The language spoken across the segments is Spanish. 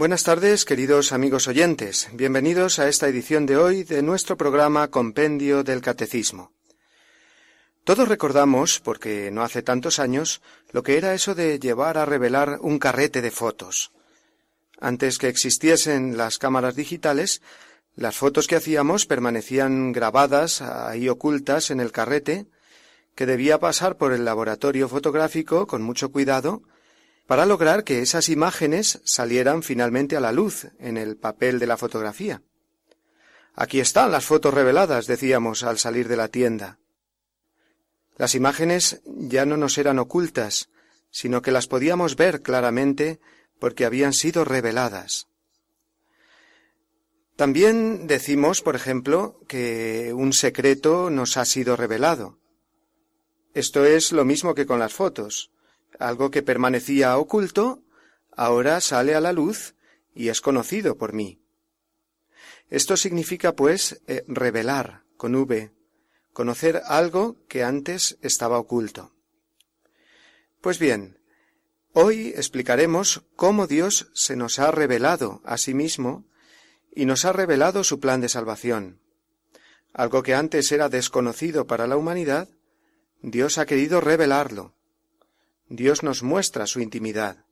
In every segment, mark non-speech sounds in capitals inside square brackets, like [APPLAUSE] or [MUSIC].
Buenas tardes, queridos amigos oyentes. Bienvenidos a esta edición de hoy de nuestro programa Compendio del Catecismo. Todos recordamos, porque no hace tantos años, lo que era eso de llevar a revelar un carrete de fotos. Antes que existiesen las cámaras digitales, las fotos que hacíamos permanecían grabadas ahí ocultas en el carrete, que debía pasar por el laboratorio fotográfico con mucho cuidado para lograr que esas imágenes salieran finalmente a la luz en el papel de la fotografía. Aquí están las fotos reveladas, decíamos al salir de la tienda. Las imágenes ya no nos eran ocultas, sino que las podíamos ver claramente porque habían sido reveladas. También decimos, por ejemplo, que un secreto nos ha sido revelado. Esto es lo mismo que con las fotos. Algo que permanecía oculto, ahora sale a la luz y es conocido por mí. Esto significa, pues, eh, revelar, con V, conocer algo que antes estaba oculto. Pues bien, hoy explicaremos cómo Dios se nos ha revelado a sí mismo y nos ha revelado su plan de salvación. Algo que antes era desconocido para la humanidad, Dios ha querido revelarlo Dios nos muestra su intimidad.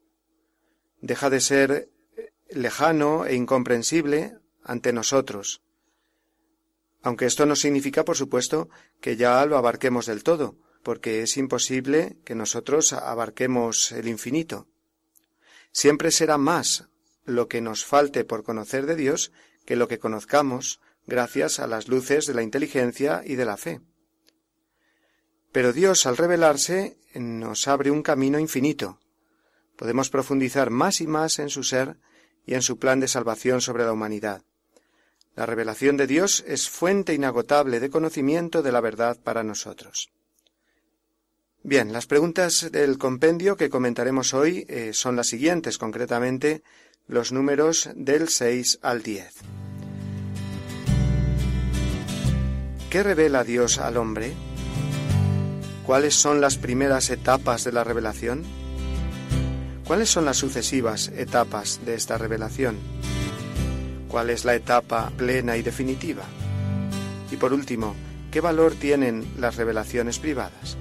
Deja de ser lejano e incomprensible ante nosotros. Aunque esto no significa, por supuesto, que ya lo abarquemos del todo, porque es imposible que nosotros abarquemos el infinito. Siempre será más lo que nos falte por conocer de Dios que lo que conozcamos gracias a las luces de la inteligencia y de la fe. Pero Dios, al revelarse, nos abre un camino infinito. Podemos profundizar más y más en su ser y en su plan de salvación sobre la humanidad. La revelación de Dios es fuente inagotable de conocimiento de la verdad para nosotros. Bien, las preguntas del compendio que comentaremos hoy eh, son las siguientes, concretamente los números del 6 al 10. ¿Qué revela Dios al hombre? ¿Cuáles son las primeras etapas de la revelación? ¿Cuáles son las sucesivas etapas de esta revelación? ¿Cuál es la etapa plena y definitiva? Y por último, ¿qué valor tienen las revelaciones privadas?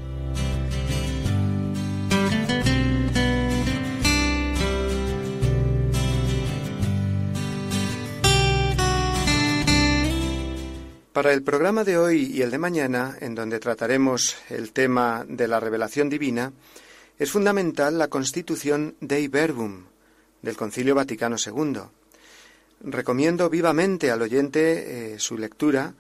Para el programa de hoy y el de mañana, en donde trataremos el tema de la revelación divina, es fundamental la constitución Dei Verbum del Concilio Vaticano II. Recomiendo vivamente al oyente eh, su lectura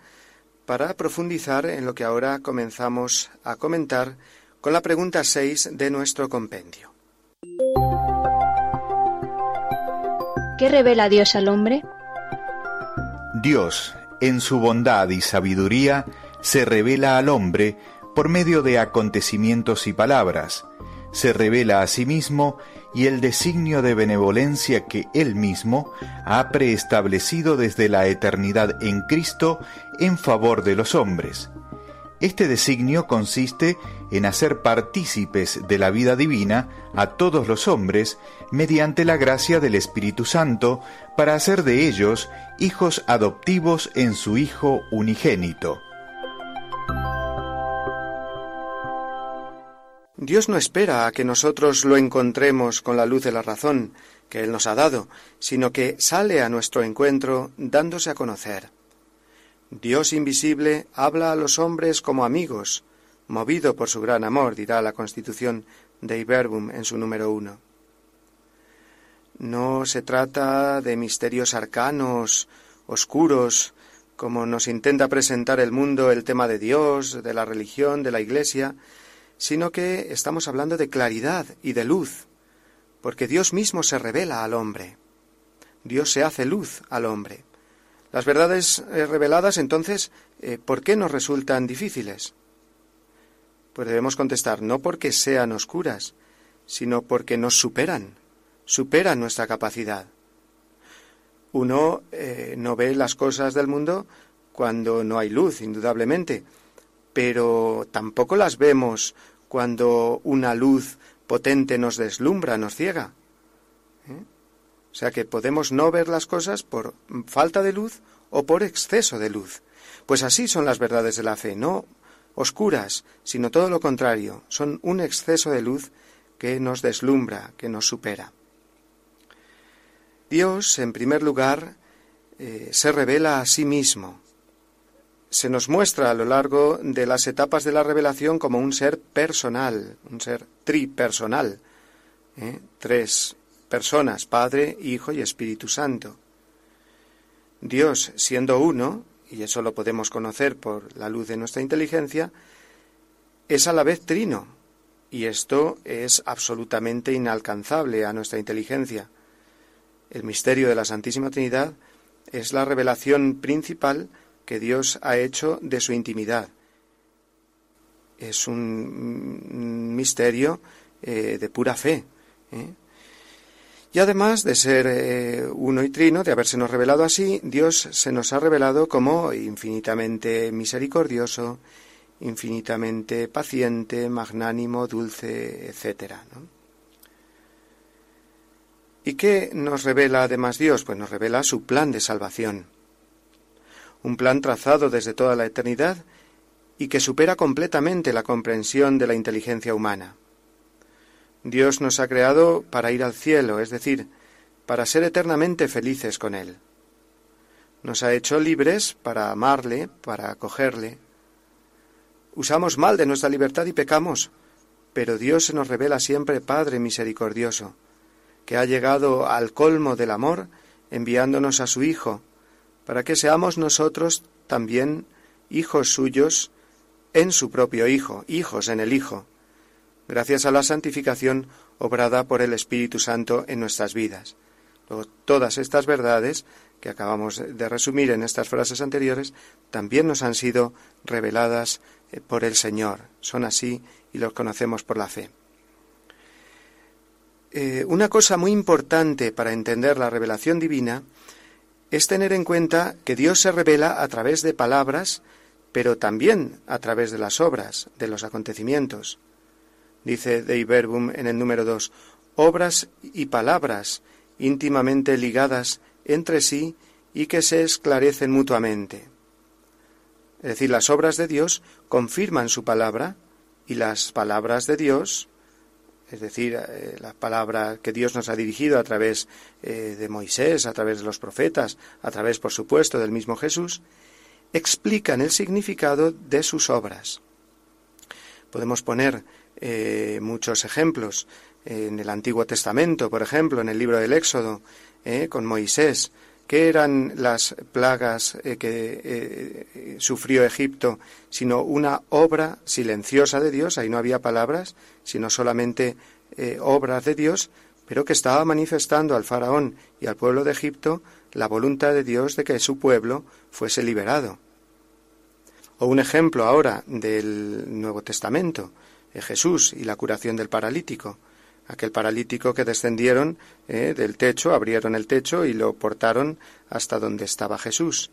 para profundizar en lo que ahora comenzamos a comentar con la pregunta 6 de nuestro compendio. ¿Qué revela Dios al hombre? Dios, en su bondad y sabiduría, se revela al hombre por medio de acontecimientos y palabras, se revela a sí mismo y el designio de benevolencia que él mismo ha preestablecido desde la eternidad en Cristo en favor de los hombres. Este designio consiste en hacer partícipes de la vida divina a todos los hombres mediante la gracia del Espíritu Santo para hacer de ellos hijos adoptivos en su Hijo unigénito. Dios no espera a que nosotros lo encontremos con la luz de la razón que Él nos ha dado, sino que sale a nuestro encuentro dándose a conocer. Dios invisible habla a los hombres como amigos, movido por su gran amor, dirá la Constitución de Iberbum en su número uno. No se trata de misterios arcanos, oscuros, como nos intenta presentar el mundo el tema de Dios, de la religión, de la Iglesia, sino que estamos hablando de claridad y de luz, porque Dios mismo se revela al hombre. Dios se hace luz al hombre. Las verdades eh, reveladas, entonces, eh, ¿por qué nos resultan difíciles? Pues debemos contestar, no porque sean oscuras, sino porque nos superan, superan nuestra capacidad. Uno eh, no ve las cosas del mundo cuando no hay luz, indudablemente, pero tampoco las vemos cuando una luz potente nos deslumbra, nos ciega. Sea que podemos no ver las cosas por falta de luz o por exceso de luz. Pues así son las verdades de la fe, no oscuras, sino todo lo contrario, son un exceso de luz que nos deslumbra, que nos supera. Dios, en primer lugar, eh, se revela a sí mismo. Se nos muestra a lo largo de las etapas de la revelación como un ser personal, un ser tripersonal, ¿eh? tres personas, Padre, Hijo y Espíritu Santo. Dios, siendo uno, y eso lo podemos conocer por la luz de nuestra inteligencia, es a la vez trino, y esto es absolutamente inalcanzable a nuestra inteligencia. El misterio de la Santísima Trinidad es la revelación principal que Dios ha hecho de su intimidad. Es un misterio eh, de pura fe. ¿eh? Y además de ser eh, uno y trino, de habérsenos revelado así, Dios se nos ha revelado como infinitamente misericordioso, infinitamente paciente, magnánimo, dulce, etc. ¿Y qué nos revela además Dios? Pues nos revela su plan de salvación. Un plan trazado desde toda la eternidad y que supera completamente la comprensión de la inteligencia humana. Dios nos ha creado para ir al cielo, es decir, para ser eternamente felices con Él. Nos ha hecho libres para amarle, para acogerle. Usamos mal de nuestra libertad y pecamos, pero Dios se nos revela siempre Padre misericordioso, que ha llegado al colmo del amor enviándonos a su Hijo, para que seamos nosotros también hijos suyos en su propio Hijo, hijos en el Hijo gracias a la santificación obrada por el Espíritu Santo en nuestras vidas. Luego, todas estas verdades que acabamos de resumir en estas frases anteriores también nos han sido reveladas eh, por el Señor. Son así y los conocemos por la fe. Eh, una cosa muy importante para entender la revelación divina es tener en cuenta que Dios se revela a través de palabras, pero también a través de las obras, de los acontecimientos dice Dei Verbum en el número 2, obras y palabras íntimamente ligadas entre sí y que se esclarecen mutuamente. Es decir, las obras de Dios confirman su palabra y las palabras de Dios, es decir, eh, la palabra que Dios nos ha dirigido a través eh, de Moisés, a través de los profetas, a través, por supuesto, del mismo Jesús, explican el significado de sus obras. Podemos poner eh, muchos ejemplos. En el Antiguo Testamento, por ejemplo, en el libro del Éxodo, eh, con Moisés, ¿qué eran las plagas eh, que sufrió Egipto, sino una obra silenciosa de Dios? Ahí no había palabras, sino solamente obras de Dios, pero que estaba manifestando al faraón y al pueblo de Egipto la voluntad de Dios de que su pueblo fuese liberado. O un ejemplo ahora del Nuevo Testamento, Jesús y la curación del paralítico. Aquel paralítico que descendieron eh, del techo, abrieron el techo y lo portaron hasta donde estaba Jesús.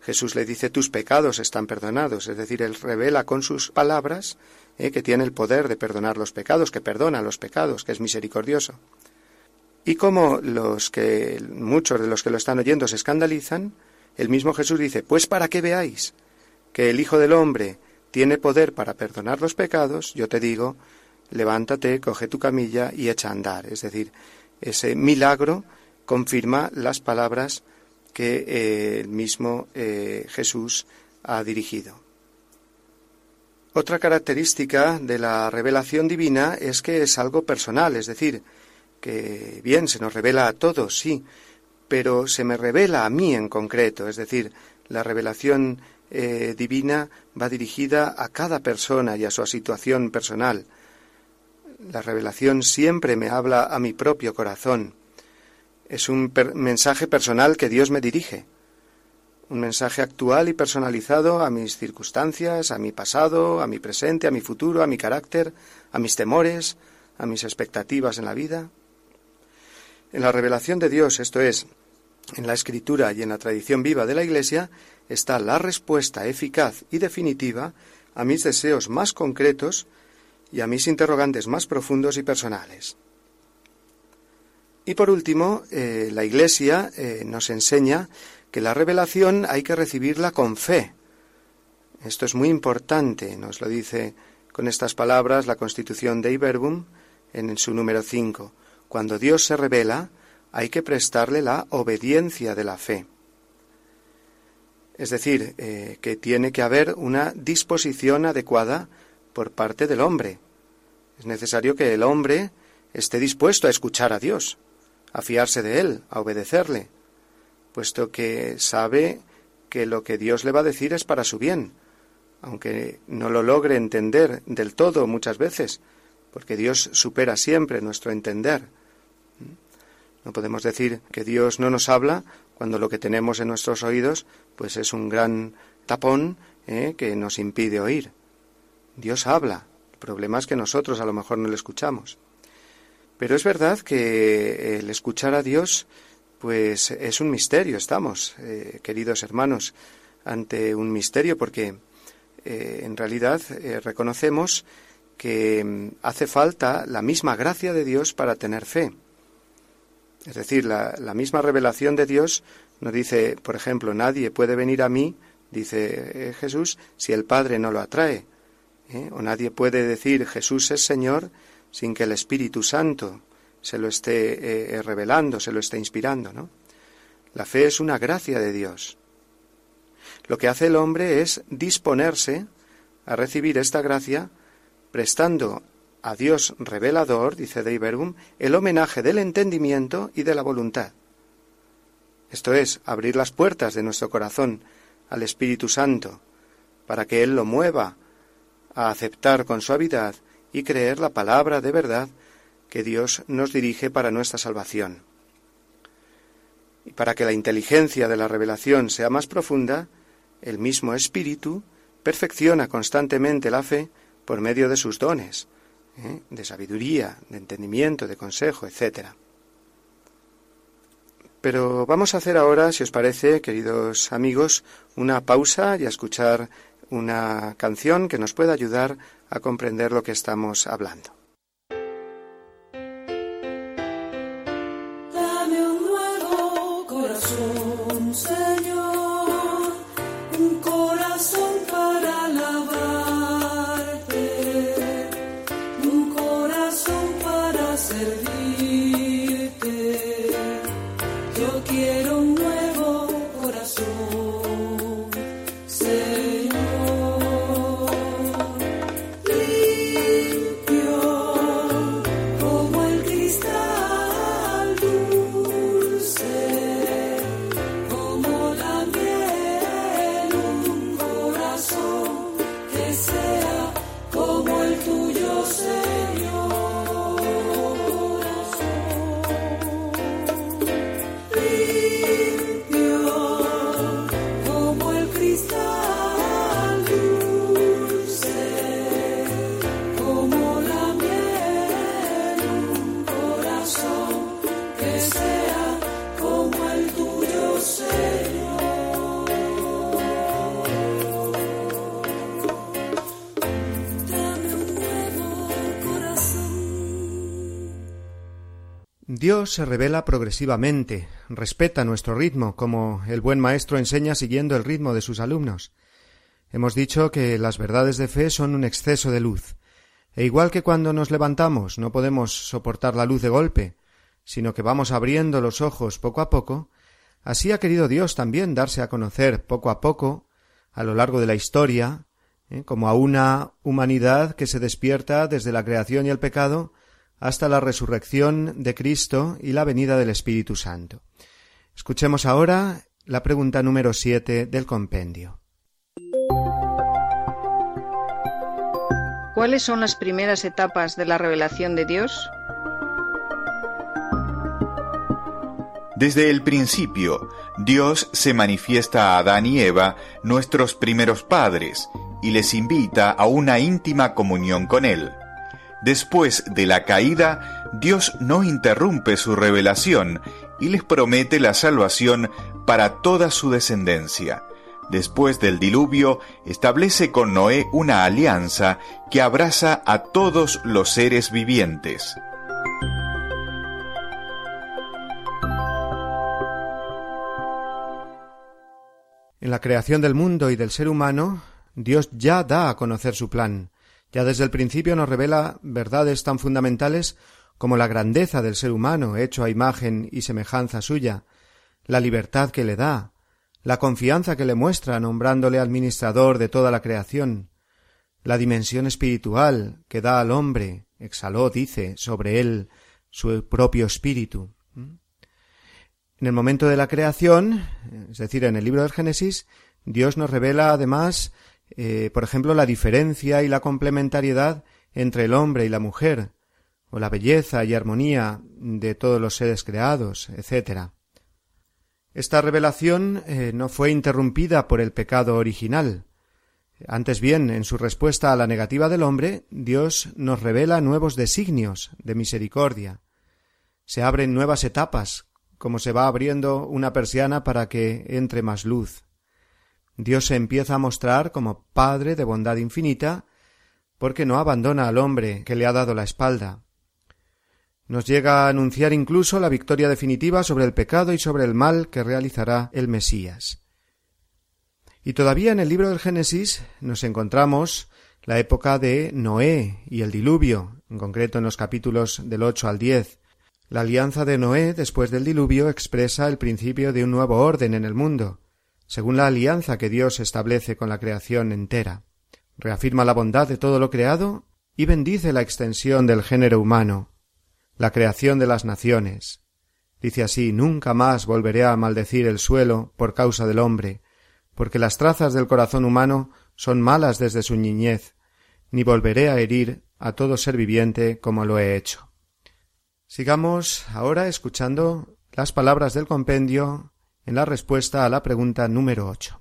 Jesús le dice tus pecados están perdonados, es decir, él revela con sus palabras eh, que tiene el poder de perdonar los pecados, que perdona los pecados, que es misericordioso. Y como los que muchos de los que lo están oyendo se escandalizan, el mismo Jesús dice, pues para qué veáis que el Hijo del Hombre tiene poder para perdonar los pecados, yo te digo, levántate, coge tu camilla y echa a andar. Es decir, ese milagro confirma las palabras que eh, el mismo eh, Jesús ha dirigido. Otra característica de la revelación divina es que es algo personal, es decir, que bien se nos revela a todos, sí, pero se me revela a mí en concreto, es decir, la revelación eh, divina va dirigida a cada persona y a su situación personal. La revelación siempre me habla a mi propio corazón. Es un mensaje personal que Dios me dirige. un mensaje actual y personalizado a mis circunstancias, a mi pasado, a mi presente, a mi futuro, a mi carácter, a mis temores, a mis expectativas en la vida. En la revelación de Dios, esto es, en la escritura y en la tradición viva de la Iglesia, está la respuesta eficaz y definitiva a mis deseos más concretos y a mis interrogantes más profundos y personales. Y por último, eh, la Iglesia eh, nos enseña que la revelación hay que recibirla con fe. Esto es muy importante, nos lo dice con estas palabras la Constitución de Iberbum en su número 5. Cuando Dios se revela, hay que prestarle la obediencia de la fe. Es decir, eh, que tiene que haber una disposición adecuada por parte del hombre. Es necesario que el hombre esté dispuesto a escuchar a Dios, a fiarse de Él, a obedecerle, puesto que sabe que lo que Dios le va a decir es para su bien, aunque no lo logre entender del todo muchas veces, porque Dios supera siempre nuestro entender. No podemos decir que Dios no nos habla cuando lo que tenemos en nuestros oídos pues es un gran tapón ¿eh? que nos impide oír. Dios habla. El problema es que nosotros a lo mejor no le escuchamos. Pero es verdad que el escuchar a Dios pues es un misterio, estamos, eh, queridos hermanos, ante un misterio porque eh, en realidad reconocemos que mm, hace falta la misma gracia de Dios para tener fe. Es decir, la, misma revelación de Dios nos dice, por ejemplo, nadie puede venir a mí, dice Jesús, si el Padre no lo atrae. O nadie puede decir Jesús es Señor sin que el Espíritu Santo se lo esté eh, eh, revelando, se lo esté inspirando, ¿no? La fe es una gracia de Dios. Lo que hace el hombre es disponerse a recibir esta gracia prestando a Dios revelador, dice Deibergum, el homenaje del entendimiento y de la voluntad. Esto es, abrir las puertas de nuestro corazón al Espíritu Santo, para que Él lo mueva a aceptar con suavidad y creer la palabra de verdad que Dios nos dirige para nuestra salvación. Y para que la inteligencia de la revelación sea más profunda, el mismo Espíritu perfecciona constantemente la fe por medio de sus dones, ¿eh? de sabiduría, de entendimiento, de consejo, etc. Pero vamos a hacer ahora, si os parece, queridos amigos, una pausa y a escuchar una canción que nos pueda ayudar a comprender lo que estamos hablando. Dios se revela progresivamente, respeta nuestro ritmo, como el buen maestro enseña siguiendo el ritmo de sus alumnos. Hemos dicho que las verdades de fe son un exceso de luz, e igual que cuando nos levantamos no podemos soportar la luz de golpe, sino que vamos abriendo los ojos poco a poco, así ha querido Dios también darse a conocer poco a poco, a lo largo de la historia, ¿eh? como a una humanidad que se despierta desde la creación y el pecado, hasta la resurrección de Cristo y la venida del Espíritu Santo. Escuchemos ahora la pregunta número siete del compendio. ¿Cuáles son las primeras etapas de la revelación de Dios? Desde el principio, Dios se manifiesta a Adán y Eva, nuestros primeros padres, y les invita a una íntima comunión con Él. Después de la caída, Dios no interrumpe su revelación y les promete la salvación para toda su descendencia. Después del diluvio, establece con Noé una alianza que abraza a todos los seres vivientes. En la creación del mundo y del ser humano, Dios ya da a conocer su plan. Ya desde el principio nos revela verdades tan fundamentales como la grandeza del ser humano hecho a imagen y semejanza suya, la libertad que le da, la confianza que le muestra nombrándole administrador de toda la creación, la dimensión espiritual que da al hombre, exhaló, dice, sobre él su propio espíritu. En el momento de la creación, es decir, en el libro del Génesis, Dios nos revela además, eh, por ejemplo, la diferencia y la complementariedad entre el hombre y la mujer, o la belleza y armonía de todos los seres creados, etc. Esta revelación eh, no fue interrumpida por el pecado original. Antes bien, en su respuesta a la negativa del hombre, Dios nos revela nuevos designios de misericordia. Se abren nuevas etapas, como se va abriendo una persiana para que entre más luz. Dios se empieza a mostrar como Padre de bondad infinita, porque no abandona al hombre que le ha dado la espalda. Nos llega a anunciar incluso la victoria definitiva sobre el pecado y sobre el mal que realizará el Mesías. Y todavía en el libro del Génesis nos encontramos la época de Noé y el diluvio, en concreto en los capítulos del ocho al diez. La alianza de Noé después del diluvio expresa el principio de un nuevo orden en el mundo, según la alianza que Dios establece con la creación entera. Reafirma la bondad de todo lo creado y bendice la extensión del género humano, la creación de las naciones. Dice así Nunca más volveré a maldecir el suelo por causa del hombre, porque las trazas del corazón humano son malas desde su niñez, ni volveré a herir a todo ser viviente como lo he hecho. Sigamos ahora escuchando las palabras del compendio en la respuesta a la pregunta número ocho.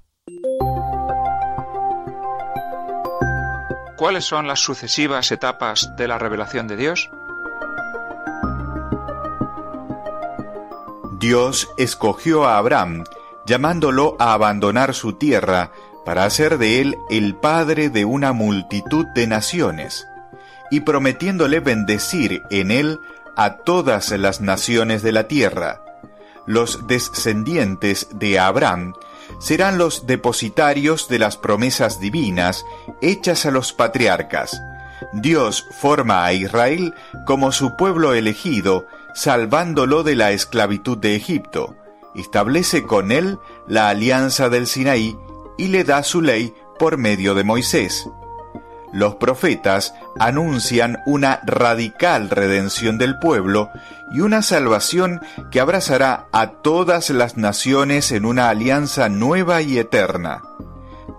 ¿Cuáles son las sucesivas etapas de la revelación de Dios? Dios escogió a Abraham, llamándolo a abandonar su tierra, para hacer de él el padre de una multitud de naciones, y prometiéndole bendecir en él a todas las naciones de la tierra. Los descendientes de Abraham serán los depositarios de las promesas divinas hechas a los patriarcas. Dios forma a Israel como su pueblo elegido salvándolo de la esclavitud de Egipto, establece con él la alianza del Sinaí y le da su ley por medio de Moisés. Los profetas anuncian una radical redención del pueblo y una salvación que abrazará a todas las naciones en una alianza nueva y eterna.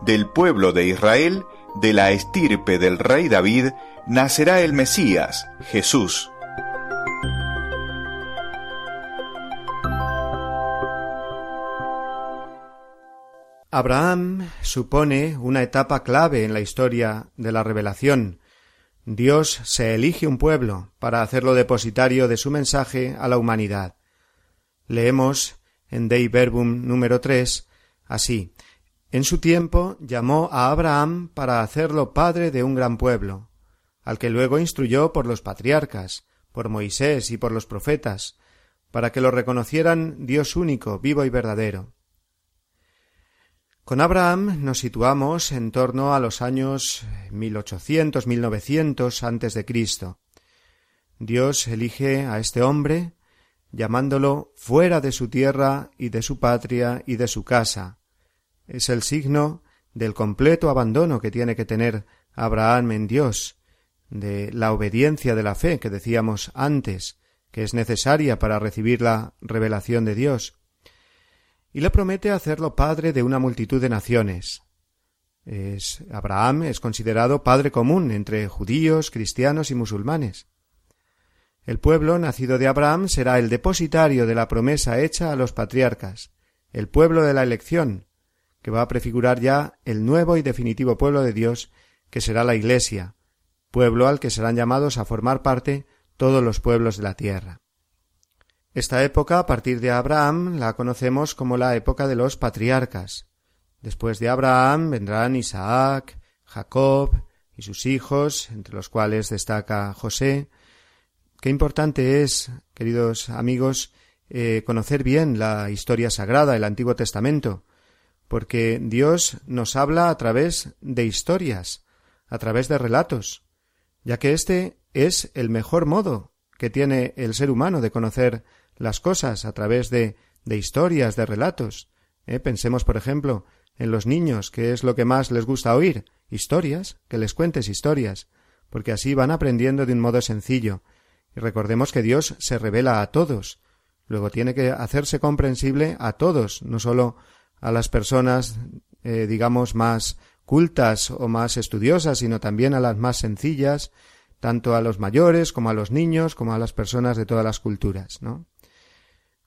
Del pueblo de Israel, de la estirpe del rey David, nacerá el Mesías, Jesús. Abraham supone una etapa clave en la historia de la revelación. Dios se elige un pueblo para hacerlo depositario de su mensaje a la humanidad. Leemos en Dei Verbum número tres así En su tiempo llamó a Abraham para hacerlo padre de un gran pueblo, al que luego instruyó por los patriarcas, por Moisés y por los profetas, para que lo reconocieran Dios único, vivo y verdadero con Abraham nos situamos en torno a los años 1800, 1900 antes de Cristo. Dios elige a este hombre llamándolo fuera de su tierra y de su patria y de su casa. Es el signo del completo abandono que tiene que tener Abraham en Dios, de la obediencia de la fe que decíamos antes, que es necesaria para recibir la revelación de Dios y le promete hacerlo padre de una multitud de naciones. Es, Abraham es considerado padre común entre judíos, cristianos y musulmanes. El pueblo nacido de Abraham será el depositario de la promesa hecha a los patriarcas, el pueblo de la elección, que va a prefigurar ya el nuevo y definitivo pueblo de Dios, que será la Iglesia, pueblo al que serán llamados a formar parte todos los pueblos de la tierra. Esta época, a partir de Abraham, la conocemos como la época de los patriarcas. Después de Abraham vendrán Isaac, Jacob y sus hijos, entre los cuales destaca José. Qué importante es, queridos amigos, eh, conocer bien la historia sagrada, el Antiguo Testamento, porque Dios nos habla a través de historias, a través de relatos, ya que este es el mejor modo que tiene el ser humano de conocer las cosas a través de, de historias, de relatos. ¿Eh? Pensemos, por ejemplo, en los niños, que es lo que más les gusta oír, historias, que les cuentes historias, porque así van aprendiendo de un modo sencillo. Y recordemos que Dios se revela a todos, luego tiene que hacerse comprensible a todos, no solo a las personas, eh, digamos, más cultas o más estudiosas, sino también a las más sencillas, tanto a los mayores como a los niños, como a las personas de todas las culturas, ¿no?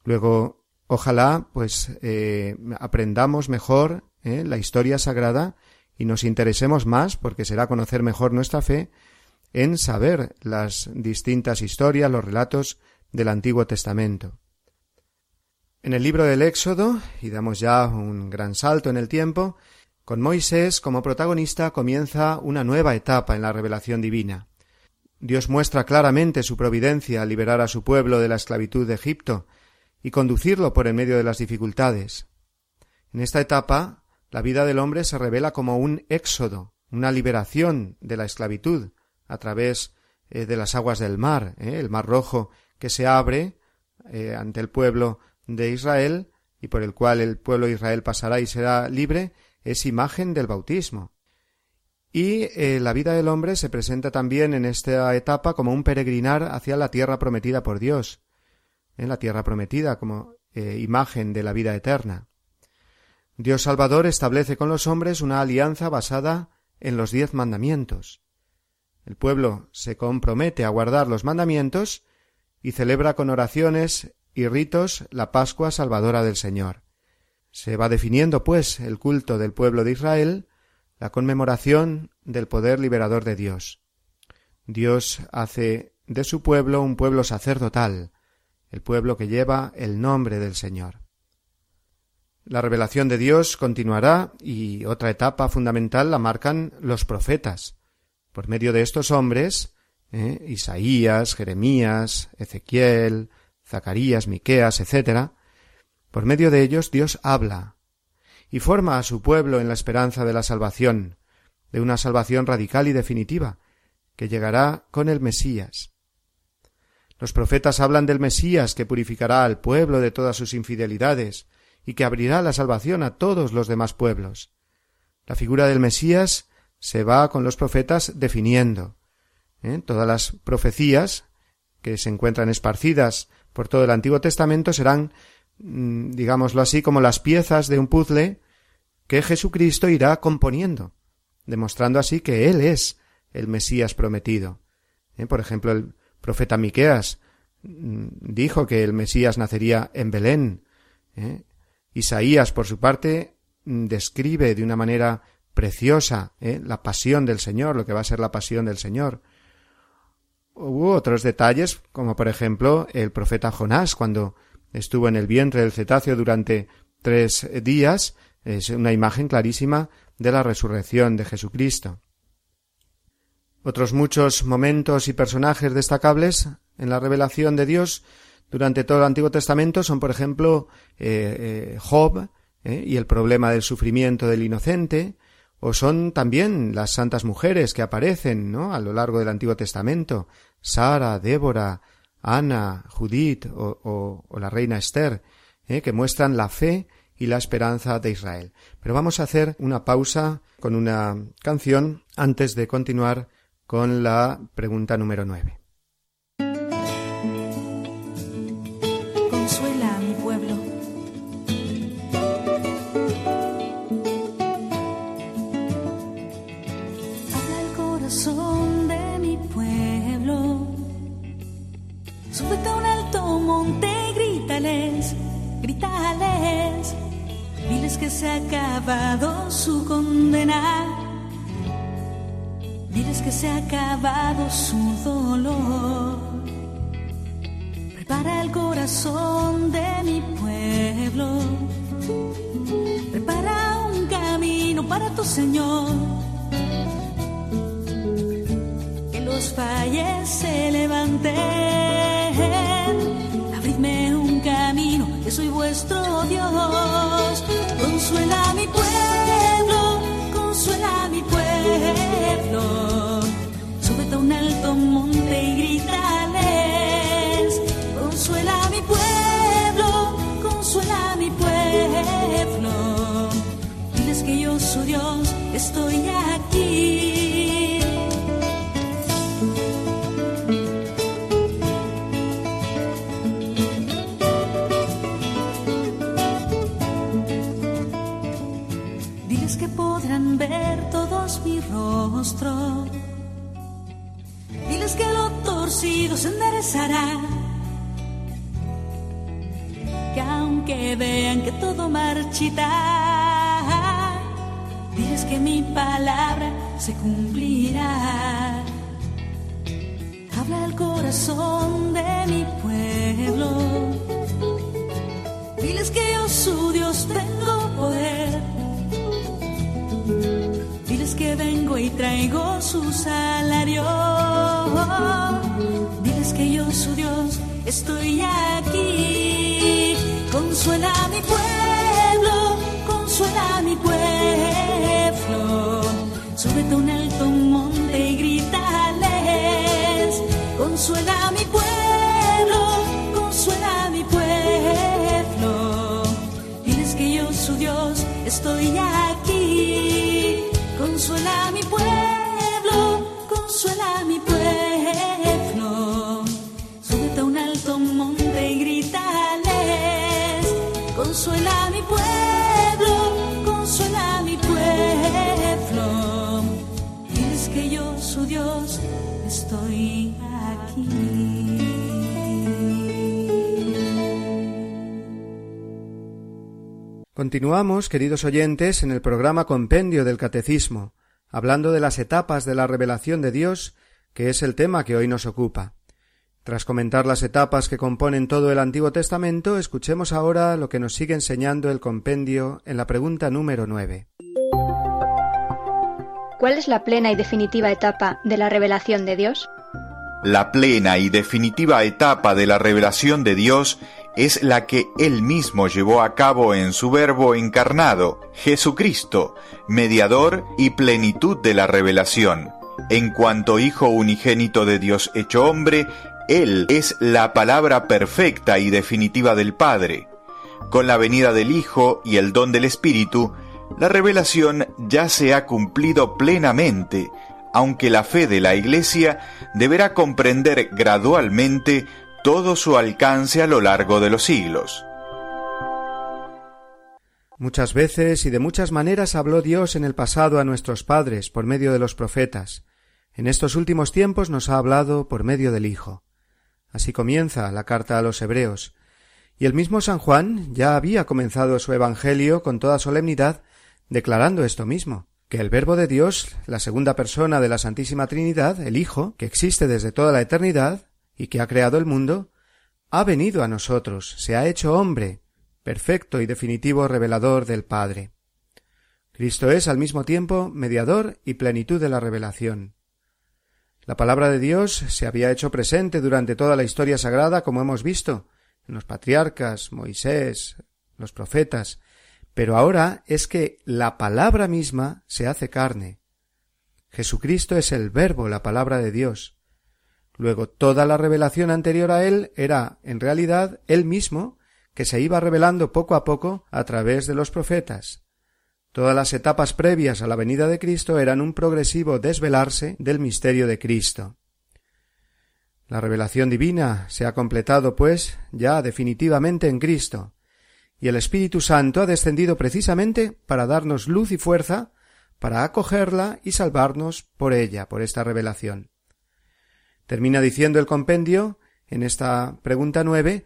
Luego, ojalá, pues, eh, aprendamos mejor ¿eh? la historia sagrada y nos interesemos más, porque será conocer mejor nuestra fe, en saber las distintas historias, los relatos del Antiguo Testamento. En el libro del Éxodo, y damos ya un gran salto en el tiempo, con Moisés como protagonista comienza una nueva etapa en la revelación divina. Dios muestra claramente su providencia al liberar a su pueblo de la esclavitud de Egipto y conducirlo por en medio de las dificultades. En esta etapa la vida del hombre se revela como un éxodo, una liberación de la esclavitud a través eh, de las aguas del mar, eh, el mar rojo que se abre eh, ante el pueblo de Israel y por el cual el pueblo de Israel pasará y será libre, es imagen del bautismo. Y la vida del hombre se presenta también en esta etapa como un peregrinar hacia la tierra prometida por Dios, en la tierra prometida como imagen de la vida eterna. Dios Salvador establece con los hombres una alianza basada en los diez mandamientos. El pueblo se compromete a guardar los mandamientos y celebra con oraciones y ritos la Pascua Salvadora del Señor. Se va definiendo, pues, el culto del pueblo de Israel, la conmemoración del poder liberador de Dios. Dios hace de su pueblo un pueblo sacerdotal, el pueblo que lleva el nombre del Señor. La revelación de Dios continuará y otra etapa fundamental la marcan los profetas. Por medio de estos hombres, ¿eh? Isaías, Jeremías, Ezequiel, Zacarías, Miqueas, etc., por medio de ellos Dios habla y forma a su pueblo en la esperanza de la salvación, de una salvación radical y definitiva, que llegará con el Mesías. Los profetas hablan del Mesías que purificará al pueblo de todas sus infidelidades, y que abrirá la salvación a todos los demás pueblos. La figura del Mesías se va con los profetas definiendo. ¿eh? Todas las profecías que se encuentran esparcidas por todo el Antiguo Testamento serán, mm, digámoslo así, como las piezas de un puzzle que Jesucristo irá componiendo, demostrando así que Él es el Mesías prometido. ¿eh? Por ejemplo, el profeta Miqueas mm, dijo que el Mesías nacería en Belén. ¿eh? Isaías, por su parte, mm, describe de una manera preciosa ¿eh? la pasión del Señor, lo que va a ser la pasión del Señor. Hubo otros detalles, como por ejemplo el profeta Jonás, cuando estuvo en el vientre del cetáceo durante tres días, es una imagen clarísima de la resurrección de Jesucristo. Otros muchos momentos y personajes destacables en la revelación de Dios durante todo el Antiguo Testamento son, por ejemplo, eh, eh, Job eh, y el problema del sufrimiento del inocente, o son también las santas mujeres que aparecen ¿no? a lo largo del Antiguo Testamento, Sara, Débora, Ana, Judith o, o la reina Esther, que muestran la fe y la esperanza de Israel. Pero vamos a hacer una pausa con una canción antes de continuar con la pregunta número 9. Consuela a mi pueblo. Habla el corazón de mi pueblo. Súbete a un alto monte, grítales, grítales. Diles que se ha acabado su condena Diles que se ha acabado su dolor. Prepara el corazón de mi pueblo. Prepara un camino para tu Señor. Que los falles se levanten. Abridme un camino, que soy vuestro Dios. Consuela mi pueblo, un monte y grítales. Consuela a mi pueblo, consuela a mi pueblo. Diles que yo, su Dios, estoy aquí. Enderezará. Que aunque vean que todo marchita, diles que mi palabra se cumplirá. Habla el corazón de mi pueblo. Diles que yo, su Dios, tengo poder. Diles que vengo y traigo su salario. Que yo, su Dios, estoy aquí. Consuela a mi pueblo, consuela a mi pueblo. Súbete a Continuamos, queridos oyentes, en el programa Compendio del Catecismo, hablando de las etapas de la revelación de Dios, que es el tema que hoy nos ocupa. Tras comentar las etapas que componen todo el Antiguo Testamento, escuchemos ahora lo que nos sigue enseñando el compendio en la pregunta número nueve. ¿Cuál es la plena y definitiva etapa de la revelación de Dios? La plena y definitiva etapa de la revelación de Dios es la que Él mismo llevó a cabo en su Verbo encarnado, Jesucristo, mediador y plenitud de la revelación. En cuanto Hijo unigénito de Dios hecho hombre, Él es la palabra perfecta y definitiva del Padre. Con la venida del Hijo y el don del Espíritu, la revelación ya se ha cumplido plenamente, aunque la fe de la Iglesia deberá comprender gradualmente todo su alcance a lo largo de los siglos. Muchas veces y de muchas maneras habló Dios en el pasado a nuestros padres por medio de los profetas. En estos últimos tiempos nos ha hablado por medio del Hijo. Así comienza la carta a los Hebreos. Y el mismo San Juan ya había comenzado su Evangelio con toda solemnidad declarando esto mismo, que el Verbo de Dios, la segunda persona de la Santísima Trinidad, el Hijo, que existe desde toda la eternidad y que ha creado el mundo, ha venido a nosotros, se ha hecho hombre, perfecto y definitivo revelador del Padre. Cristo es al mismo tiempo mediador y plenitud de la revelación. La palabra de Dios se había hecho presente durante toda la historia sagrada, como hemos visto, en los patriarcas, Moisés, los profetas, pero ahora es que la palabra misma se hace carne. Jesucristo es el verbo, la palabra de Dios. Luego toda la revelación anterior a él era, en realidad, él mismo, que se iba revelando poco a poco a través de los profetas. Todas las etapas previas a la venida de Cristo eran un progresivo desvelarse del misterio de Cristo. La revelación divina se ha completado, pues, ya definitivamente en Cristo, y el Espíritu Santo ha descendido precisamente para darnos luz y fuerza para acogerla y salvarnos por ella, por esta revelación. Termina diciendo el compendio, en esta pregunta nueve,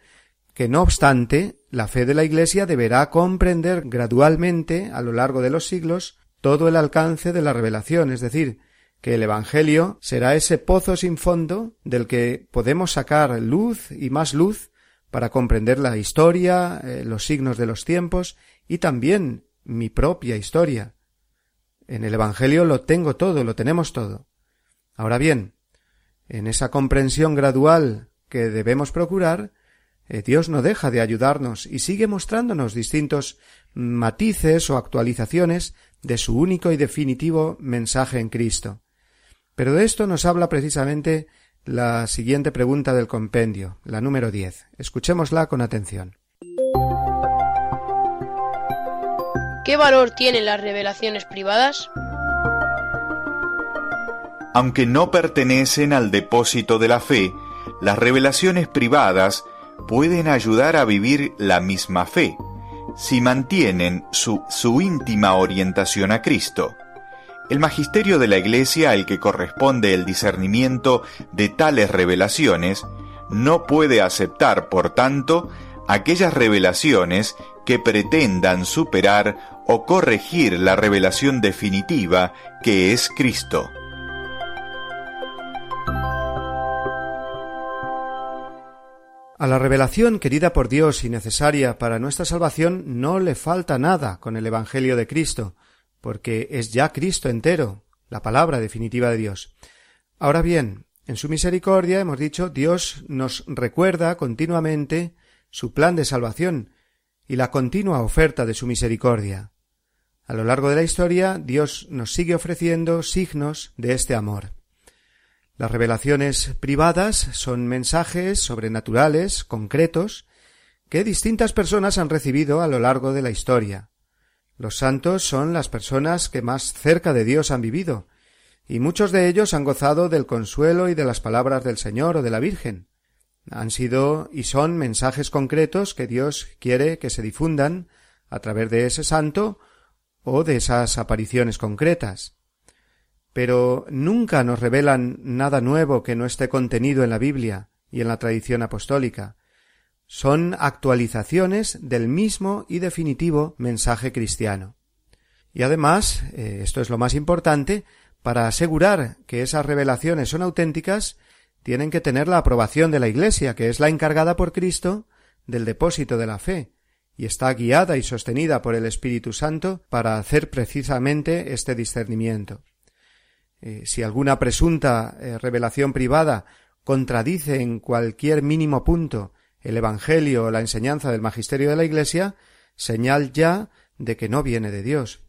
que no obstante, la fe de la Iglesia deberá comprender gradualmente, a lo largo de los siglos, todo el alcance de la revelación, es decir, que el Evangelio será ese pozo sin fondo del que podemos sacar luz y más luz para comprender la historia, eh, los signos de los tiempos y también mi propia historia. En el Evangelio lo tengo todo, lo tenemos todo. Ahora bien, en esa comprensión gradual que debemos procurar, eh, Dios no deja de ayudarnos y sigue mostrándonos distintos matices o actualizaciones de su único y definitivo mensaje en Cristo. Pero de esto nos habla precisamente la siguiente pregunta del compendio, la número diez. Escuchémosla con atención. ¿Qué valor tienen las revelaciones privadas? Aunque no pertenecen al depósito de la fe, las revelaciones privadas pueden ayudar a vivir la misma fe, si mantienen su, su íntima orientación a Cristo. El magisterio de la Iglesia al que corresponde el discernimiento de tales revelaciones no puede aceptar, por tanto, aquellas revelaciones que pretendan superar o corregir la revelación definitiva que es Cristo. A la revelación querida por Dios y necesaria para nuestra salvación no le falta nada con el Evangelio de Cristo, porque es ya Cristo entero, la palabra definitiva de Dios. Ahora bien, en su misericordia, hemos dicho, Dios nos recuerda continuamente su plan de salvación y la continua oferta de su misericordia. A lo largo de la historia, Dios nos sigue ofreciendo signos de este amor. Las revelaciones privadas son mensajes sobrenaturales, concretos, que distintas personas han recibido a lo largo de la historia. Los santos son las personas que más cerca de Dios han vivido, y muchos de ellos han gozado del consuelo y de las palabras del Señor o de la Virgen. Han sido y son mensajes concretos que Dios quiere que se difundan a través de ese santo o de esas apariciones concretas. Pero nunca nos revelan nada nuevo que no esté contenido en la Biblia y en la tradición apostólica, son actualizaciones del mismo y definitivo mensaje cristiano. Y además, eh, esto es lo más importante, para asegurar que esas revelaciones son auténticas, tienen que tener la aprobación de la Iglesia, que es la encargada por Cristo del depósito de la fe, y está guiada y sostenida por el Espíritu Santo para hacer precisamente este discernimiento. Eh, si alguna presunta eh, revelación privada contradice en cualquier mínimo punto el Evangelio o la enseñanza del magisterio de la Iglesia, señal ya de que no viene de Dios.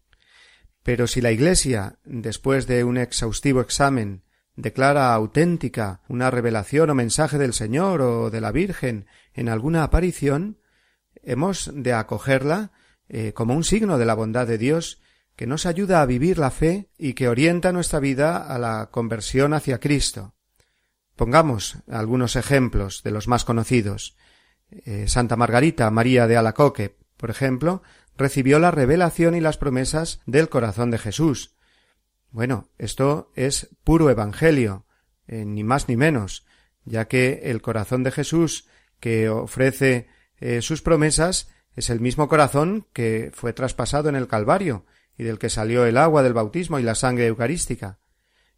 Pero si la Iglesia, después de un exhaustivo examen, declara auténtica una revelación o mensaje del Señor o de la Virgen en alguna aparición, hemos de acogerla eh, como un signo de la bondad de Dios que nos ayuda a vivir la fe y que orienta nuestra vida a la conversión hacia Cristo. Pongamos algunos ejemplos de los más conocidos. Eh, Santa Margarita María de Alacoque, por ejemplo, recibió la revelación y las promesas del corazón de Jesús. Bueno, esto es puro Evangelio, eh, ni más ni menos, ya que el corazón de Jesús que ofrece eh, sus promesas es el mismo corazón que fue traspasado en el Calvario y del que salió el agua del bautismo y la sangre eucarística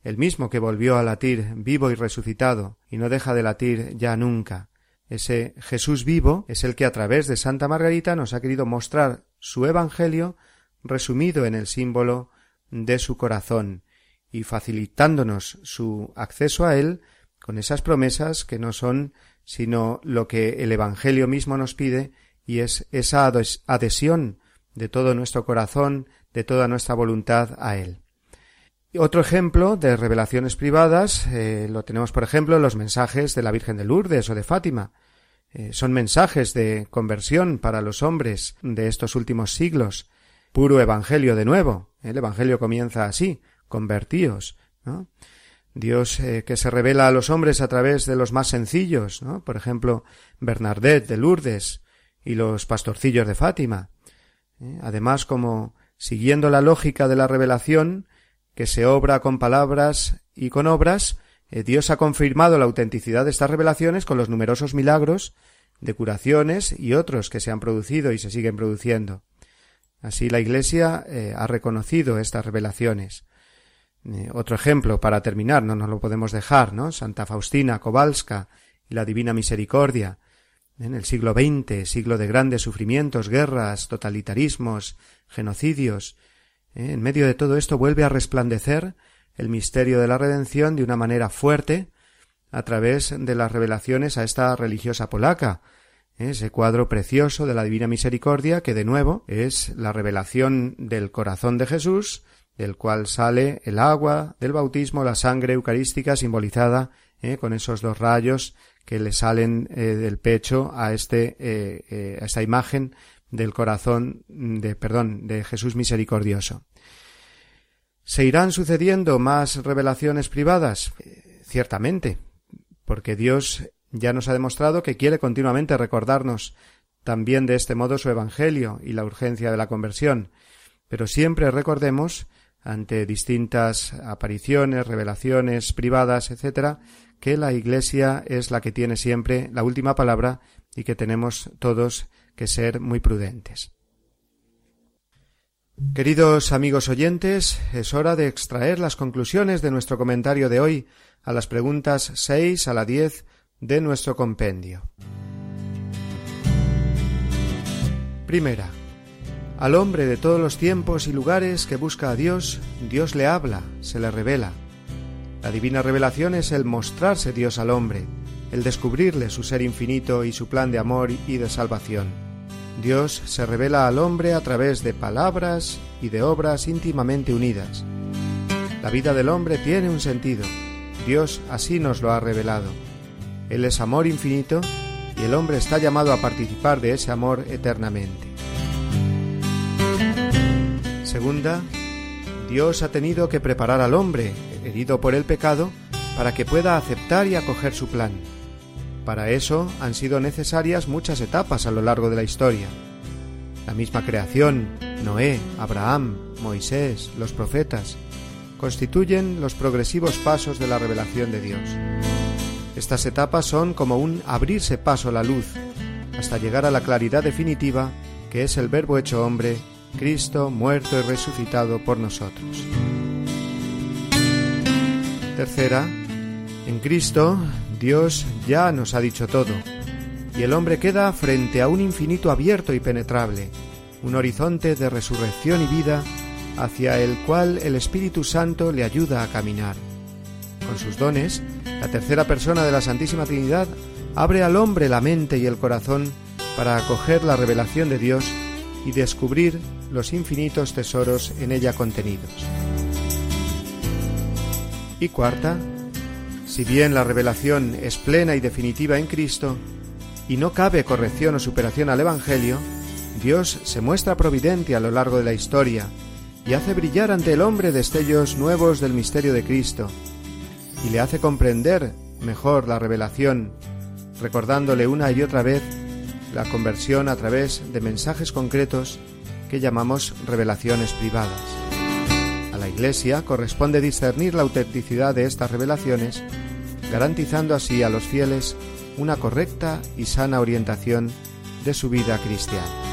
el mismo que volvió a latir vivo y resucitado, y no deja de latir ya nunca. Ese Jesús vivo es el que a través de Santa Margarita nos ha querido mostrar su Evangelio resumido en el símbolo de su corazón y facilitándonos su acceso a él con esas promesas que no son sino lo que el Evangelio mismo nos pide y es esa adhesión de todo nuestro corazón, de toda nuestra voluntad a él. Otro ejemplo de revelaciones privadas eh, lo tenemos, por ejemplo, en los mensajes de la Virgen de Lourdes o de Fátima. Eh, son mensajes de conversión para los hombres de estos últimos siglos. Puro evangelio de nuevo. El evangelio comienza así, convertíos. Dios eh, que se revela a los hombres a través de los más sencillos, ¿no? por ejemplo, Bernadette de Lourdes y los pastorcillos de Fátima. Además, como siguiendo la lógica de la revelación, que se obra con palabras y con obras, eh, Dios ha confirmado la autenticidad de estas revelaciones con los numerosos milagros de curaciones y otros que se han producido y se siguen produciendo. Así la Iglesia eh, ha reconocido estas revelaciones. Eh, otro ejemplo para terminar, no nos lo podemos dejar, ¿no? Santa Faustina Kowalska y la Divina Misericordia. En el siglo XX, siglo de grandes sufrimientos, guerras, totalitarismos, genocidios, ¿eh? en medio de todo esto vuelve a resplandecer el misterio de la redención de una manera fuerte a través de las revelaciones a esta religiosa polaca, ¿eh? ese cuadro precioso de la Divina Misericordia que de nuevo es la revelación del corazón de Jesús, del cual sale el agua del bautismo, la sangre eucarística simbolizada ¿eh? con esos dos rayos que le salen eh, del pecho a este a esta imagen del corazón de perdón de Jesús misericordioso. ¿Se irán sucediendo más revelaciones privadas? ciertamente, porque Dios ya nos ha demostrado que quiere continuamente recordarnos también de este modo su Evangelio y la urgencia de la conversión. Pero siempre recordemos, ante distintas apariciones, revelaciones privadas, etc., que la Iglesia es la que tiene siempre la última palabra y que tenemos todos que ser muy prudentes. Queridos amigos oyentes, es hora de extraer las conclusiones de nuestro comentario de hoy a las preguntas seis a la diez de nuestro compendio. Primera. Al hombre de todos los tiempos y lugares que busca a Dios, Dios le habla, se le revela. La divina revelación es el mostrarse Dios al hombre, el descubrirle su ser infinito y su plan de amor y de salvación. Dios se revela al hombre a través de palabras y de obras íntimamente unidas. La vida del hombre tiene un sentido. Dios así nos lo ha revelado. Él es amor infinito y el hombre está llamado a participar de ese amor eternamente. Segunda, Dios ha tenido que preparar al hombre, herido por el pecado, para que pueda aceptar y acoger su plan. Para eso han sido necesarias muchas etapas a lo largo de la historia. La misma creación, Noé, Abraham, Moisés, los profetas, constituyen los progresivos pasos de la revelación de Dios. Estas etapas son como un abrirse paso a la luz, hasta llegar a la claridad definitiva que es el Verbo hecho hombre, Cristo muerto y resucitado por nosotros. Tercera, en Cristo Dios ya nos ha dicho todo, y el hombre queda frente a un infinito abierto y penetrable, un horizonte de resurrección y vida hacia el cual el Espíritu Santo le ayuda a caminar. Con sus dones, la tercera persona de la Santísima Trinidad abre al hombre la mente y el corazón para acoger la revelación de Dios y descubrir los infinitos tesoros en ella contenidos. Y cuarta, si bien la revelación es plena y definitiva en Cristo, y no cabe corrección o superación al Evangelio, Dios se muestra providente a lo largo de la historia y hace brillar ante el hombre destellos nuevos del misterio de Cristo, y le hace comprender mejor la revelación, recordándole una y otra vez la conversión a través de mensajes concretos que llamamos revelaciones privadas. La Iglesia corresponde discernir la autenticidad de estas revelaciones, garantizando así a los fieles una correcta y sana orientación de su vida cristiana.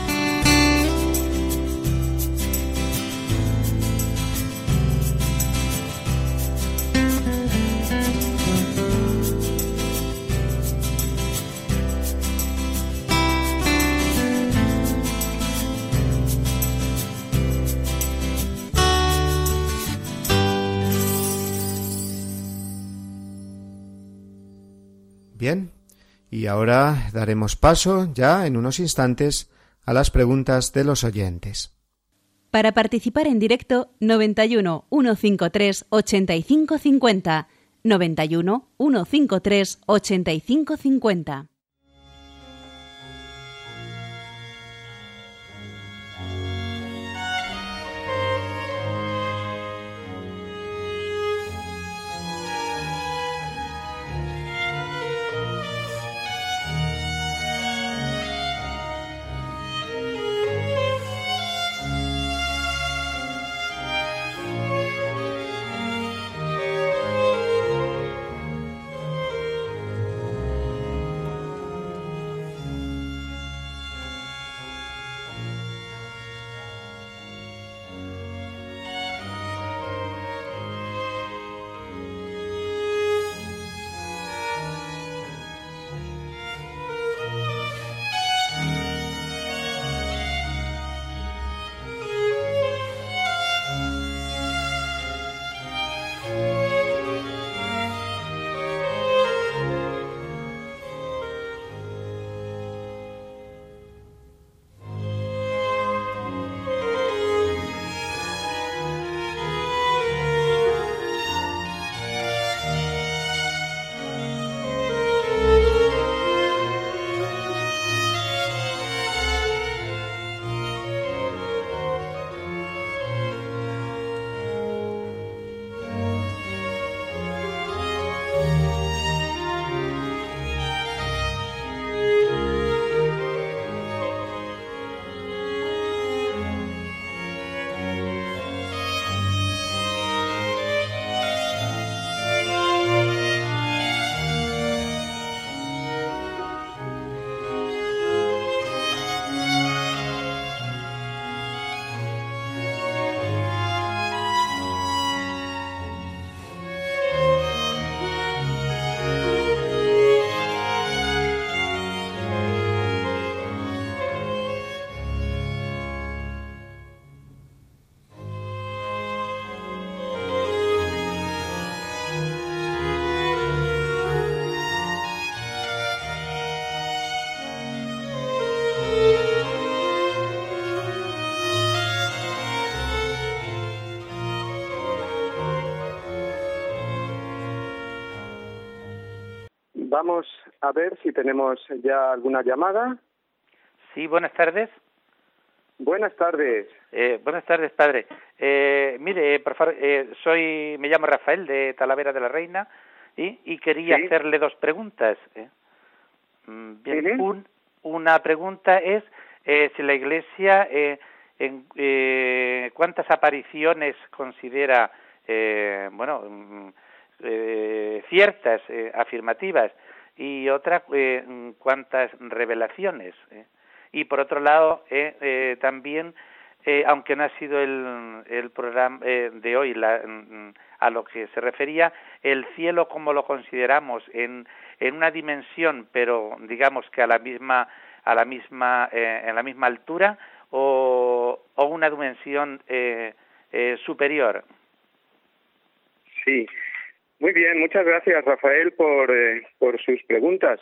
Y ahora daremos paso ya en unos instantes a las preguntas de los oyentes. Para participar en directo 91 153 8550 91 153 8550 vamos a ver si tenemos ya alguna llamada. Sí, buenas tardes. Buenas tardes. Eh, buenas tardes, padre. Eh, mire, por favor, eh, soy, me llamo Rafael de Talavera de la Reina y, y quería Sí. hacerle dos preguntas. ¿eh? Mm, Bien, Ujú. un- una pregunta es eh, si la Iglesia, eh, en, ¿cuántas apariciones considera, eh, bueno, mm, eh, ciertas, eh, afirmativas? Y otra, eh, ¿cuántas revelaciones? eh? Y por otro lado, eh, eh, también, aunque no ha sido el, el programa de hoy la- mm, a lo que se refería, el cielo como lo consideramos en, en una dimensión, pero digamos que a la misma, a la misma, en la misma altura, o, o una dimensión superior. Sí. Muy bien, muchas gracias Rafael por, eh, sus preguntas.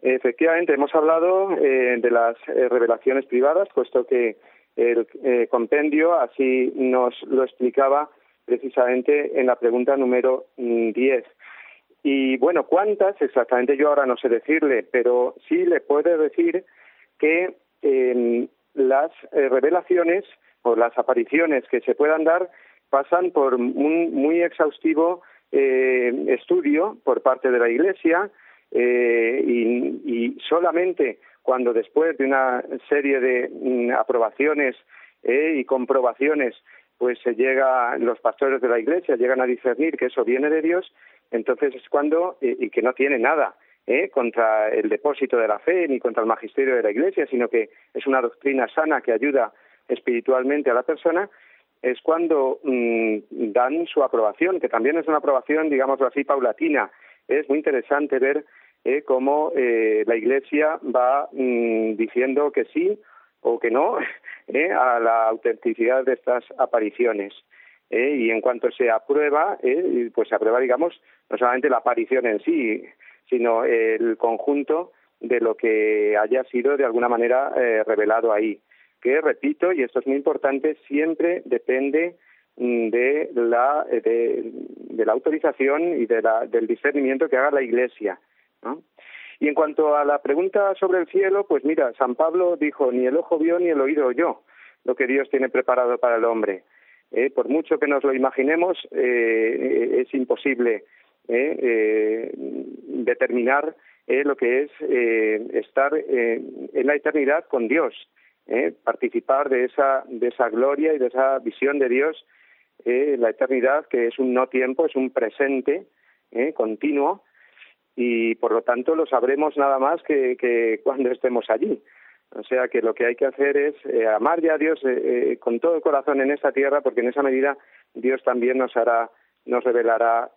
Efectivamente, hemos hablado eh, de las eh, revelaciones privadas, puesto que el eh, compendio así nos lo explicaba precisamente en la pregunta número mm, 10. Y bueno, ¿cuántas? Exactamente yo ahora no sé decirle, pero sí le puedo decir que eh, las eh, revelaciones o las apariciones que se puedan dar pasan por un muy exhaustivo eh, estudio por parte de la Iglesia eh, y, y solamente cuando después de una serie de mm, aprobaciones eh, y comprobaciones pues se llega los pastores de la Iglesia llegan a discernir que eso viene de Dios entonces es cuando eh, y que no tiene nada ¿eh? contra el depósito de la fe ni contra el magisterio de la Iglesia, sino que es una doctrina sana que ayuda espiritualmente a la persona, es cuando mm, dan su aprobación, que también es una aprobación, digámoslo así, paulatina. Es muy interesante ver eh, cómo eh, la Iglesia va mm, diciendo que sí o que no [LAUGHS] eh, a la autenticidad de estas apariciones. Eh, y en cuanto se aprueba, eh, pues se aprueba, digamos, no solamente la aparición en sí, sino el conjunto de lo que haya sido de alguna manera eh, revelado ahí. Que, repito, y esto es muy importante, siempre depende mm, de la, eh, de, de la autorización y de la, del discernimiento que haga la Iglesia. Y en cuanto a la pregunta sobre el cielo, pues mira, San Pablo dijo, ni el ojo vio ni el oído oyó lo que Dios tiene preparado para el hombre. Eh, por mucho que nos lo imaginemos, eh, es imposible eh, eh, determinar lo que es estar en la eternidad con Dios, eh, participar de esa, de esa gloria y de esa visión de Dios, eh, la eternidad que es un no tiempo, es un presente eh, continuo y por lo tanto lo sabremos nada más que, que cuando estemos allí. O sea que lo que hay que hacer es eh, amar ya a Dios eh, eh, con todo el corazón en esta tierra, porque en esa medida Dios también nos hará, nos revelará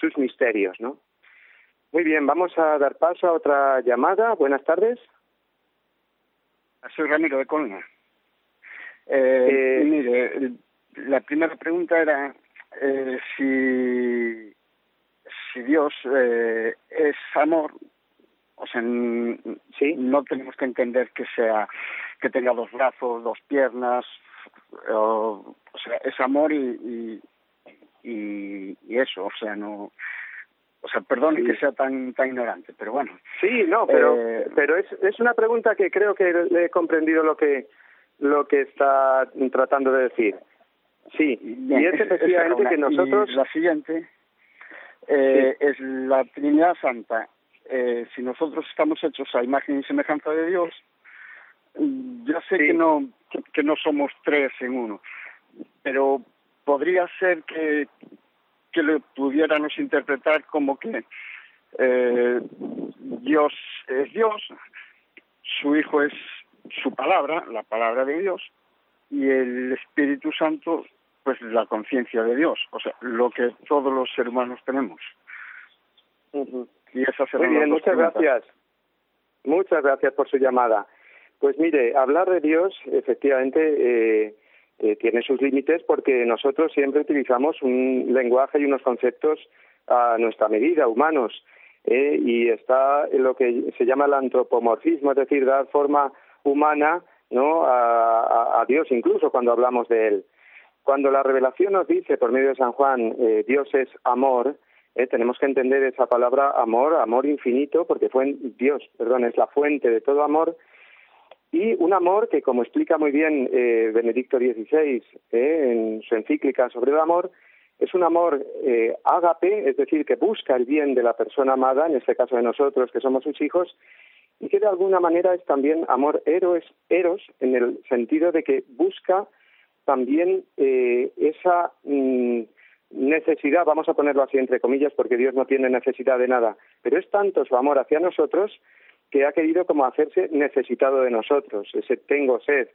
sus misterios, ¿no? Muy bien, vamos a dar paso a otra llamada. Buenas tardes. Soy Ramiro de Colma. Eh, Eh, mire, la primera pregunta era eh, si, si Dios eh, es amor, o sea, Sí. no tenemos que entender que sea que tenga dos brazos, dos piernas, o, o sea, es amor y, y, y, y eso, o sea, no, o sea, perdone Sí. que sea tan tan ignorante, pero bueno, Sí, no, pero, Eh, pero es, es una pregunta que creo que le he comprendido lo que, lo que está tratando de decir. Sí, Bien, y es era efectivamente una. que nosotros... Y la siguiente eh, es la Trinidad Santa. Eh, si nosotros estamos hechos a imagen y semejanza de Dios, yo sé Sí. que no que, que no somos tres en uno, pero podría ser que que lo pudiéramos interpretar como que eh, Dios es Dios, su Hijo es su palabra, la palabra de Dios, y el Espíritu Santo, pues la conciencia de Dios, o sea, lo que todos los seres humanos tenemos. Ujú. Y esas Muy bien, muchas preguntas. gracias. Muchas gracias por su llamada. Pues mire, hablar de Dios efectivamente eh, eh, tiene sus límites porque nosotros siempre utilizamos un lenguaje y unos conceptos a nuestra medida, humanos, eh, y está en lo que se llama el antropomorfismo, es decir, dar forma humana ¿no? a, Dios incluso cuando hablamos de Él. Cuando la revelación nos dice por medio de San Juan, eh, Dios es amor, ¿eh? tenemos que entender esa palabra amor, amor infinito, porque fue Dios, perdón, es la fuente de todo amor, y un amor que, como explica muy bien eh, Benedicto XVI eh, en su encíclica sobre el amor, es un amor eh, ágape, es decir, que busca el bien de la persona amada, en este caso de nosotros, que somos sus hijos, y que de alguna manera es también amor eros, eros en el sentido de que busca también eh, esa mm, necesidad, vamos a ponerlo así entre comillas, porque Dios no tiene necesidad de nada, pero es tanto su amor hacia nosotros que ha querido como hacerse necesitado de nosotros, ese tengo sed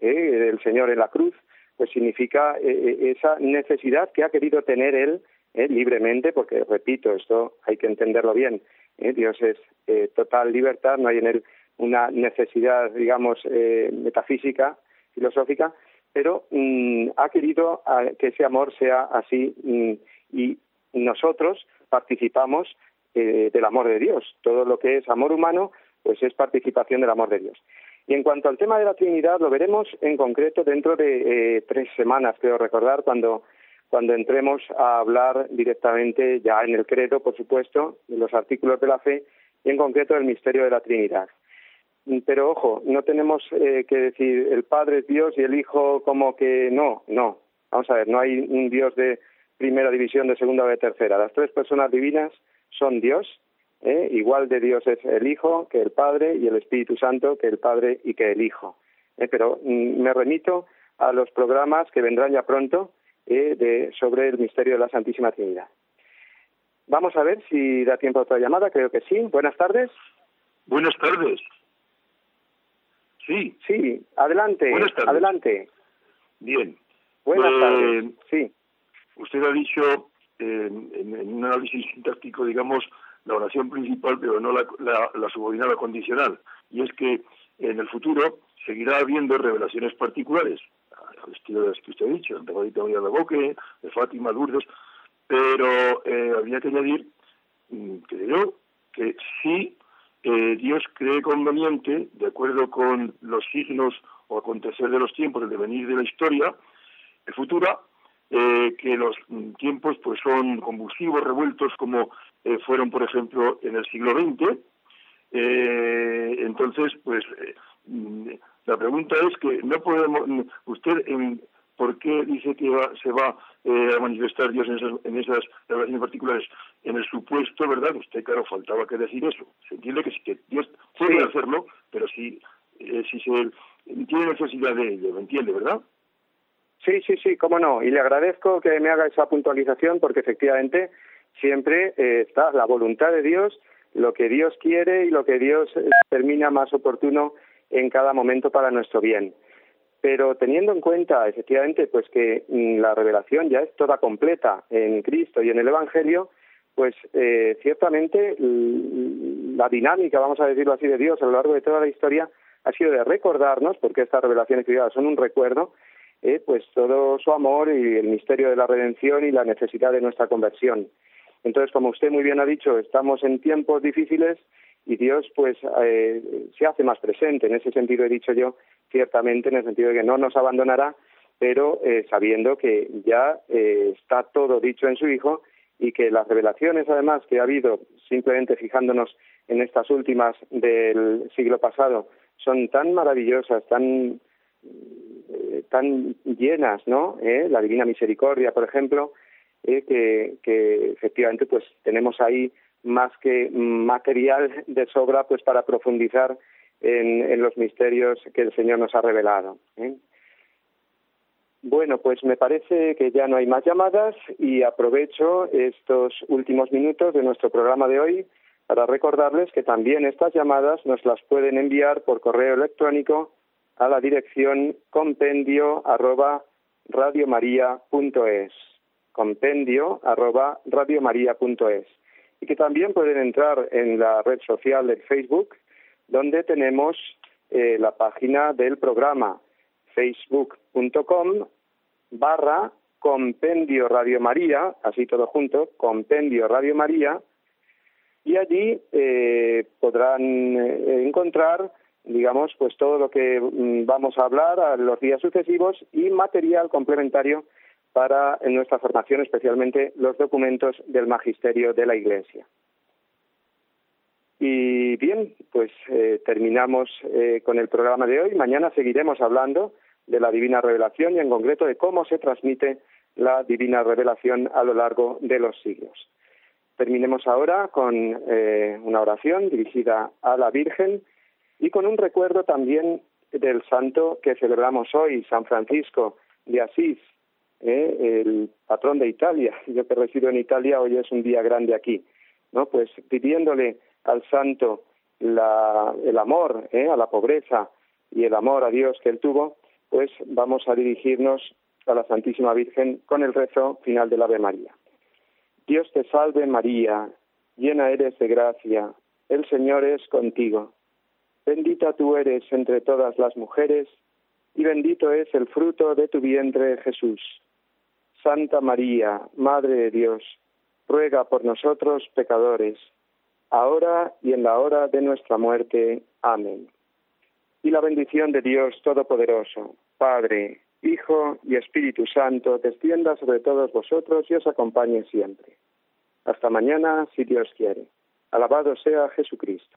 eh, del Señor en la cruz, pues significa eh, eh, esa necesidad que ha querido tener Él eh, libremente, porque repito, esto hay que entenderlo bien, eh, Dios es eh, total libertad, no hay en Él una necesidad, digamos, metafísica, filosófica, pero mm, ha querido a, que ese amor sea así mm, y nosotros participamos eh, del amor de Dios. Todo lo que es amor humano, pues es participación del amor de Dios. Y en cuanto al tema de la Trinidad, lo veremos en concreto dentro de eh, tres semanas, creo recordar, cuando, cuando entremos a hablar directamente, ya en el credo, por supuesto, de los artículos de la fe, y en concreto del misterio de la Trinidad. Pero ojo, no tenemos eh, que decir el Padre es Dios y el Hijo como que no, no. Vamos a ver, no hay un Dios de primera división, de segunda o de tercera. Las tres personas divinas son Dios, ¿eh? igual de Dios es el Hijo que el Padre y el Espíritu Santo que el Padre y que el Hijo. ¿eh? Pero mm, me remito a los programas que vendrán ya pronto eh, de, sobre el misterio de la Santísima Trinidad. Vamos a ver si da tiempo a otra llamada, creo que sí. Buenas tardes. Buenas tardes. Sí. Sí, adelante. Buenas tardes. Adelante. Bien. Buenas tardes. Sí. Usted ha dicho en, un análisis [LAUGHS] sintáctico, digamos, la oración principal, pero no la, la, la subordinada condicional. Y es que en el futuro seguirá habiendo revelaciones particulares, al estilo de las que usted ha dicho, de María de Boque, de Fátima, Lourdes, pero eh, habría que añadir, mm, creo, que sí eh, Dios cree conveniente, de acuerdo con los signos o acontecer de los tiempos, el devenir de la historia futura, eh, que los tiempos pues son convulsivos, revueltos, como eh, fueron, por ejemplo, en el siglo XX. Eh, entonces, pues, eh, la pregunta es que no podemos, usted, en, ¿por qué dice que va- se va eh, a manifestar Dios en esas, en esas revelaciones particulares? En el supuesto, ¿verdad? Usted, claro, faltaba que decir eso. Se entiende que, que Dios puede Sí. hacerlo, pero si, eh, si se tiene necesidad de ello, ¿me entiende, verdad? Sí, sí, sí, cómo no. Y le agradezco que me haga esa puntualización porque efectivamente siempre eh, está la voluntad de Dios, lo que Dios quiere y lo que Dios eh, termina más oportuno en cada momento para nuestro bien. Pero teniendo en cuenta, efectivamente, pues que mm, la revelación ya es toda completa en Cristo y en el Evangelio, pues eh, ciertamente la dinámica, vamos a decirlo así, de Dios a lo largo de toda la historia ha sido de recordarnos, porque estas revelaciones privadas son un recuerdo, eh, pues todo su amor y el misterio de la redención y la necesidad de nuestra conversión. Entonces, como usted muy bien ha dicho, estamos en tiempos difíciles y Dios pues eh, se hace más presente. En ese sentido he dicho yo, ciertamente, en el sentido de que no nos abandonará, pero eh, sabiendo que ya eh, está todo dicho en su Hijo y que las revelaciones, además, que ha habido, simplemente fijándonos en estas últimas del siglo pasado, son tan maravillosas, tan eh, tan llenas, ¿no? ¿Eh? La Divina Misericordia, por ejemplo, eh, que, efectivamente pues tenemos ahí más que material de sobra pues para profundizar en, en los misterios que el Señor nos ha revelado. ¿eh? Bueno, pues me parece que ya no hay más llamadas y aprovecho estos últimos minutos de nuestro programa de hoy para recordarles que también estas llamadas nos las pueden enviar por correo electrónico a la dirección compendio arroba radiomaria.es compendio arroba radiomaria.es y que también pueden entrar en la red social de Facebook donde tenemos eh, la página del programa facebook.com barra compendio Radio María, así todo junto, compendio Radio María, y allí eh, podrán eh, encontrar, digamos, pues todo lo que mm, vamos a hablar a los días sucesivos y material complementario para nuestra formación, especialmente los documentos del magisterio de la Iglesia. Y bien, pues eh, terminamos eh, con el programa de hoy. Mañana seguiremos hablando de la divina revelación y en concreto de cómo se transmite la divina revelación a lo largo de los siglos. Terminemos ahora con eh, una oración dirigida a la Virgen y con un recuerdo también del santo que celebramos hoy, San Francisco de Asís, ¿eh? el patrón de Italia. [LAUGHS] Yo que resido en Italia, hoy es un día grande aquí, ¿no? Pues pidiéndole al santo el amor ¿eh? a la pobreza y el amor a Dios que él tuvo, pues vamos a dirigirnos a la Santísima Virgen con el rezo final del Ave María. Dios te salve María, llena eres de gracia, el Señor es contigo. Bendita tú eres entre todas las mujeres, y bendito es el fruto de tu vientre Jesús. Santa María, Madre de Dios, ruega por nosotros pecadores, ahora y en la hora de nuestra muerte. Amén. Y la bendición de Dios Todopoderoso, Padre, Hijo y Espíritu Santo, descienda sobre todos vosotros y os acompañe siempre. Hasta mañana, si Dios quiere. Alabado sea Jesucristo.